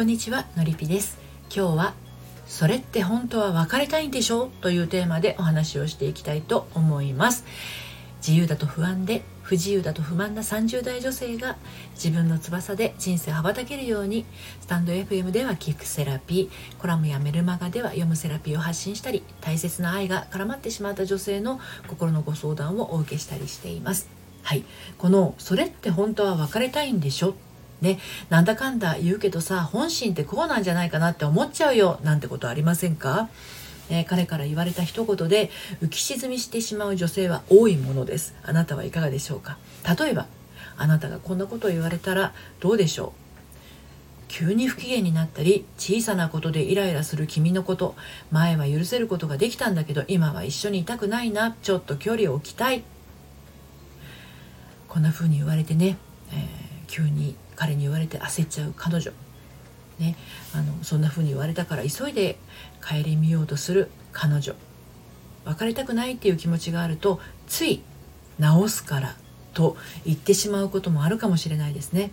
こんにちはのりぴです。今日はそれって本当は別れたいんでしょ？というテーマでお話をしていきたいと思います。自由だと不安で不自由だと不満な30代女性が自分の翼で人生羽ばたけるようにスタンド FM では聞くセラピーコラムやメルマガでは読むセラピーを発信したり大切な愛が絡まってしまった女性の心のご相談をお受けしたりしています。はい。この「それって本当は別れたいんでしょ?」ね、なんだかんだ言うけどさ本心ってこうなんじゃないかなって思っちゃうよなんてことありませんか、えー、彼から言われた一言で浮き沈みしてしまう女性は多いものです。あなたはいかがでしょうか？例えばあなたがこんなことを言われたらどうでしょう？急に不機嫌になったり小さなことでイライラする君のこと前は許せることができたんだけど今は一緒にいたくないなちょっと距離を置きたい。こんな風に言われてね、えー、急に彼に言われて焦っちゃう彼女、ね、あのそんな風に言われたから急いで帰り見ようとする彼女。別れたくないっていう気持ちがあるとつい直すからと言ってしまうこともあるかもしれないですね。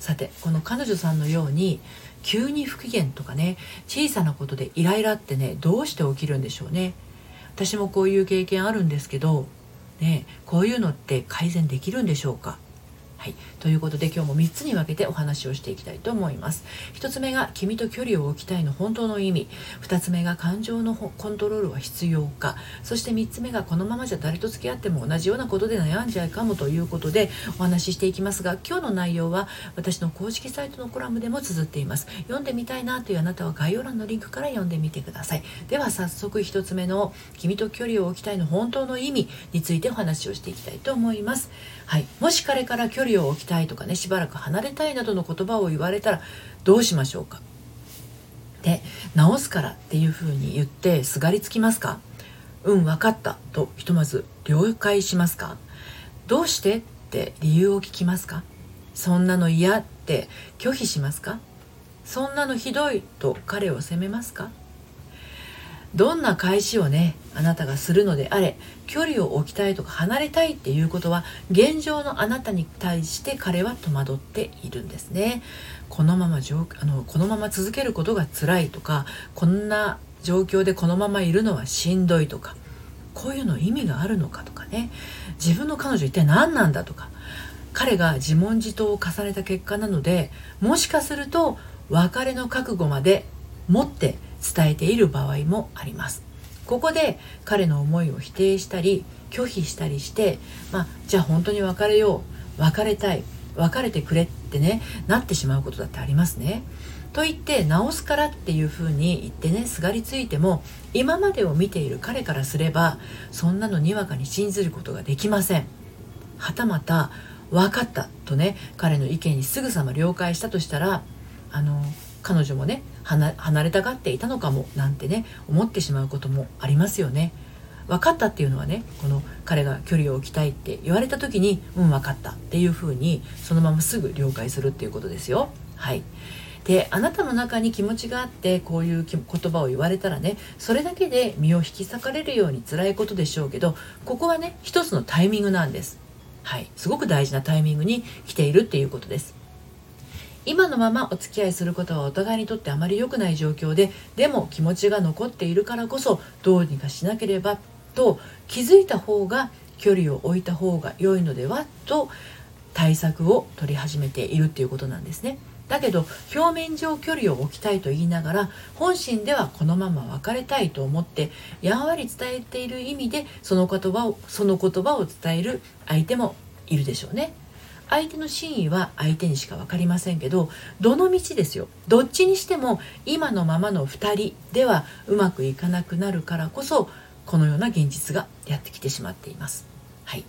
さてこの彼女さんのように急に不機嫌とかね小さなことでイライラってねどうして起きるんでしょうね。私もこういう経験あるんですけどねこういうのって改善できるんでしょうか。はい、ということで今日も3つに分けてお話をしていきたいと思います。1つ目が君と距離を置きたいの本当の意味。2つ目が感情のコントロールは必要か。そして3つ目がこのままじゃ誰と付き合っても同じようなことで悩んじゃいかもということでお話ししていきますが今日の内容は私の公式サイトのコラムでも綴っています。読んでみたいなというあなたは概要欄のリンクから読んでみてください。では早速1つ目の君と距離を置きたいの本当の意味についてお話をしていきたいと思います。はい、もし彼から距離を置きたいとかねしばらく離れたいなどの言葉を言われたらどうしましょうか？で直すからっていうふうに言ってすがりつきますか？うん分かった。とひとまず了解しますか？どうしてって理由を聞きますか？そんなの嫌って拒否しますか？そんなのひどいと彼を責めますか？どんな返しをねあなたがするのであれ距離を置きたいとか離れたいっていうことは現状のあなたに対して彼は戸惑っているんですね。このままあのこのまま続けることが辛いとかこんな状況でこのままいるのはしんどいとかこういうの意味があるのかとかね。自分の彼女一体何なんだとか彼が自問自答を重ねた結果なのでもしかすると別れの覚悟まで持って伝えている場合もありますここで彼の思いを否定したり拒否したりして、まあ、じゃあ本当に別れよう別れたい別れてくれってねなってしまうことだってありますね。と言って直すからっていうふうに言ってねすがりついても今までを見ている彼からすればそんなのにわかに信じることができません。はたまた分かったとね彼の意見にすぐさま了解したとしたらあの彼女もね離れたがっていたのかもなんてね思ってしまうこともありますよね。分かったっていうのはねこの彼が距離を置きたいって言われた時に「うん分かった」っていうふうにそのまますぐ了解するっていうことですよ。はいであなたの中に気持ちがあってこういう言葉を言われたらねそれだけで身を引き裂かれるように辛いことでしょうけどここはね一つのタイミングなんです。はい、すごく大事なタイミングに来ているっていうことです。今のままお付き合いすることはお互いにとってあまり良くない状況ででも気持ちが残っているからこそどうにかしなければと気づいた方が距離を置いた方が良いのではと対策を取り始めているっていうことなんですね。だけど表面上距離を置きたいと言いながら本心ではこのまま別れたいと思ってやんわり伝えている意味でその言葉をその言葉を伝える相手もいるでしょうね。相手の真意は相手にしか分かりませんけどどの道ですよどっちにしても今のままの2人ではうまくいかなくなるからこそこのような現実がやってきてしまっています。はい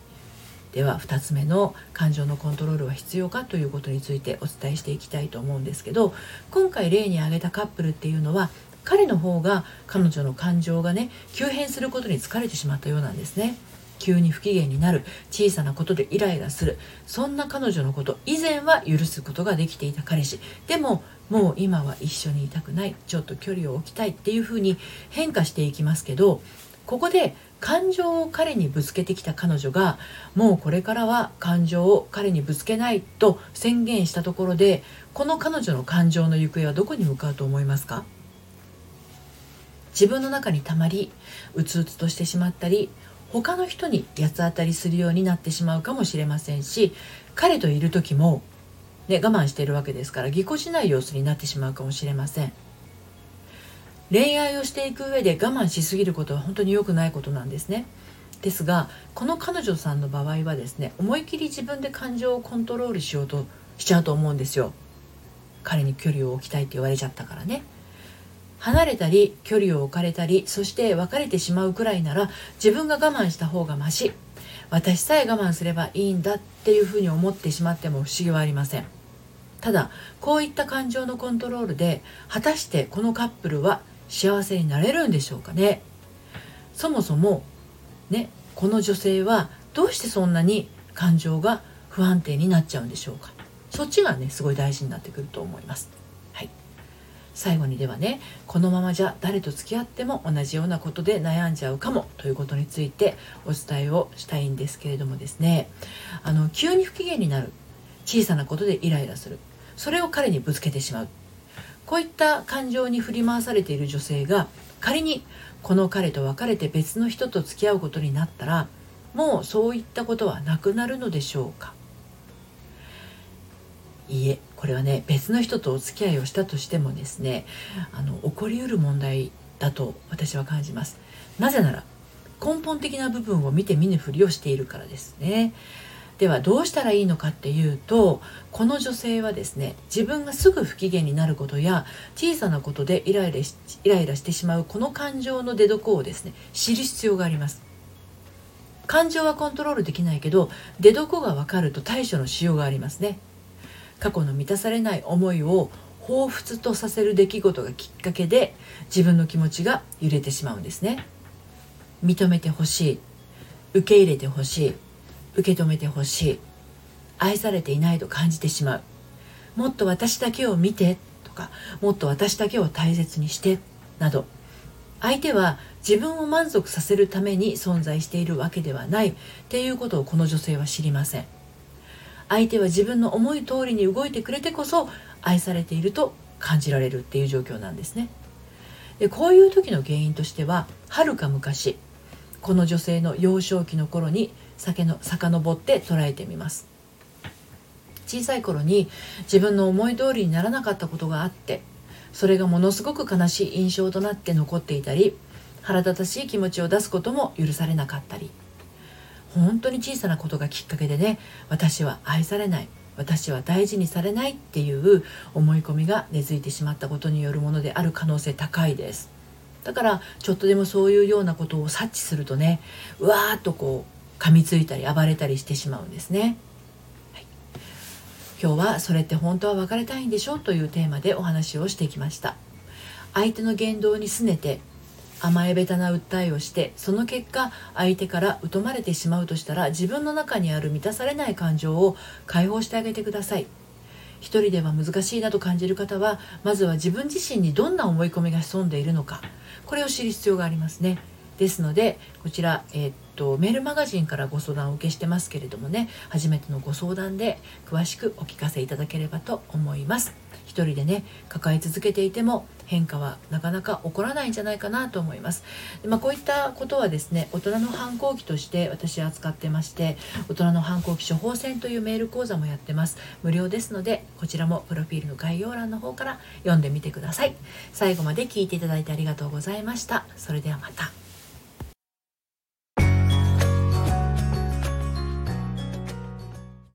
では2つ目の感情のコントロールは必要かということについてお伝えしていきたいと思うんですけど今回例に挙げたカップルっていうのは彼の方が彼女の感情がね急変することに疲れてしまったようなんですね。急に不機嫌になる小さなことでイライラする。そんな彼女のこと以前は許すことができていた彼氏。でももう今は一緒にいたくない。ちょっと距離を置きたい。っていうふうに変化していきますけどここで感情を彼にぶつけてきた彼女がもうこれからは感情を彼にぶつけない。と宣言したところでこの彼女の感情の行方はどこに向かうと思いますか？自分の中にたまりうつうつとしてしまったり他の人に八つ当たりするようになってしまうかもしれませんし彼といる時も、ね、我慢しているわけですからぎこしない様子になってしまうかもしれません。恋愛をしていく上で我慢しすぎることは本当に良くないことなんですね。ですがこの彼女さんの場合はですね思い切り自分で感情をコントロールしようとしちゃうと思うんですよ。彼に距離を置きたいって言われちゃったからね。離れたり距離を置かれたりそして別れてしまうくらいなら自分が我慢した方がまし私さえ我慢すればいいんだっていうふうに思ってしまっても不思議はありません。ただこういった感情のコントロールで果たしてこのカップルは幸せになれるんでしょうかね。そもそもねこの女性はどうしてそんなに感情が不安定になっちゃうんでしょうか。そっちがねすごい大事になってくると思います。はい。最後にではねこのままじゃ誰と付き合っても同じようなことで悩んじゃうかもということについてお伝えをしたいんですけれどもですね。あの急に不機嫌になる小さなことでイライラする。それを彼にぶつけてしまう。こういった感情に振り回されている女性が仮にこの彼と別れて別の人と付き合うことになったらもうそういったことはなくなるのでしょうか。いいえこれはね別の人とお付き合いをしたとしてもですねあの起こりうる問題だと私は感じます。なぜなら根本的な部分を見て見ぬふりをしているからですね。ではどうしたらいいのかっていうとこの女性はですね自分がすぐ不機嫌になることや小さなことでイライラしイライラしてしまうこの感情の出所をですね知る必要があります。感情はコントロールできないけど出所が分かると対処のしようがありますね。過去の満たされない思いを彷彿とさせる出来事がきっかけで自分の気持ちが揺れてしまうんですね。認めてほしい。受け入れてほしい。受け止めてほしい。愛されていないと感じてしまう。もっと私だけを見て。とかもっと私だけを大切にして。など相手は自分を満足させるために存在しているわけではない。っていうことをこの女性は知りません。相手は自分の思い通りに動いてくれてこそ愛されていると感じられるっていう状況なんですね。でこういう時の原因としてははるか昔この女性の幼少期の頃に酒の遡って捉えてみます。小さい頃に自分の思い通りにならなかったことがあってそれがものすごく悲しい印象となって残っていたり腹立たしい気持ちを出すことも許されなかったり本当に小さなことがきっかけでね私は愛されない私は大事にされないっていう思い込みが根付いてしまったことによるものである可能性高いです。だからちょっとでもそういうようなことを察知するとねうわーっとこう噛みついたり暴れたりしてしまうんですね、はい、今日は「それって本当は別れたいんでしょ?」というテーマでお話をしてきました。相手の言動に拗ねて甘えべたな訴えをしてその結果相手から疎まれてしまうとしたら自分の中にある満たされない感情を解放してあげてください。一人では難しいなと感じる方はまずは自分自身にどんな思い込みが潜んでいるのか。これを知る必要がありますね。ですのでこちら、えー、っとメールマガジンからご相談をお受けしてますけれどもね初めてのご相談で詳しくお聞かせいただければと思います。一人でね抱え続けていても変化はなかなか起こらないんじゃないかなと思います。で、まあ、こういったことはですね大人の反抗期として私扱ってまして大人の反抗期処方箋というメール講座もやってます。無料ですのでこちらもプロフィールの概要欄の方から読んでみてください。最後まで聞いていただいてありがとうございました。それではまた。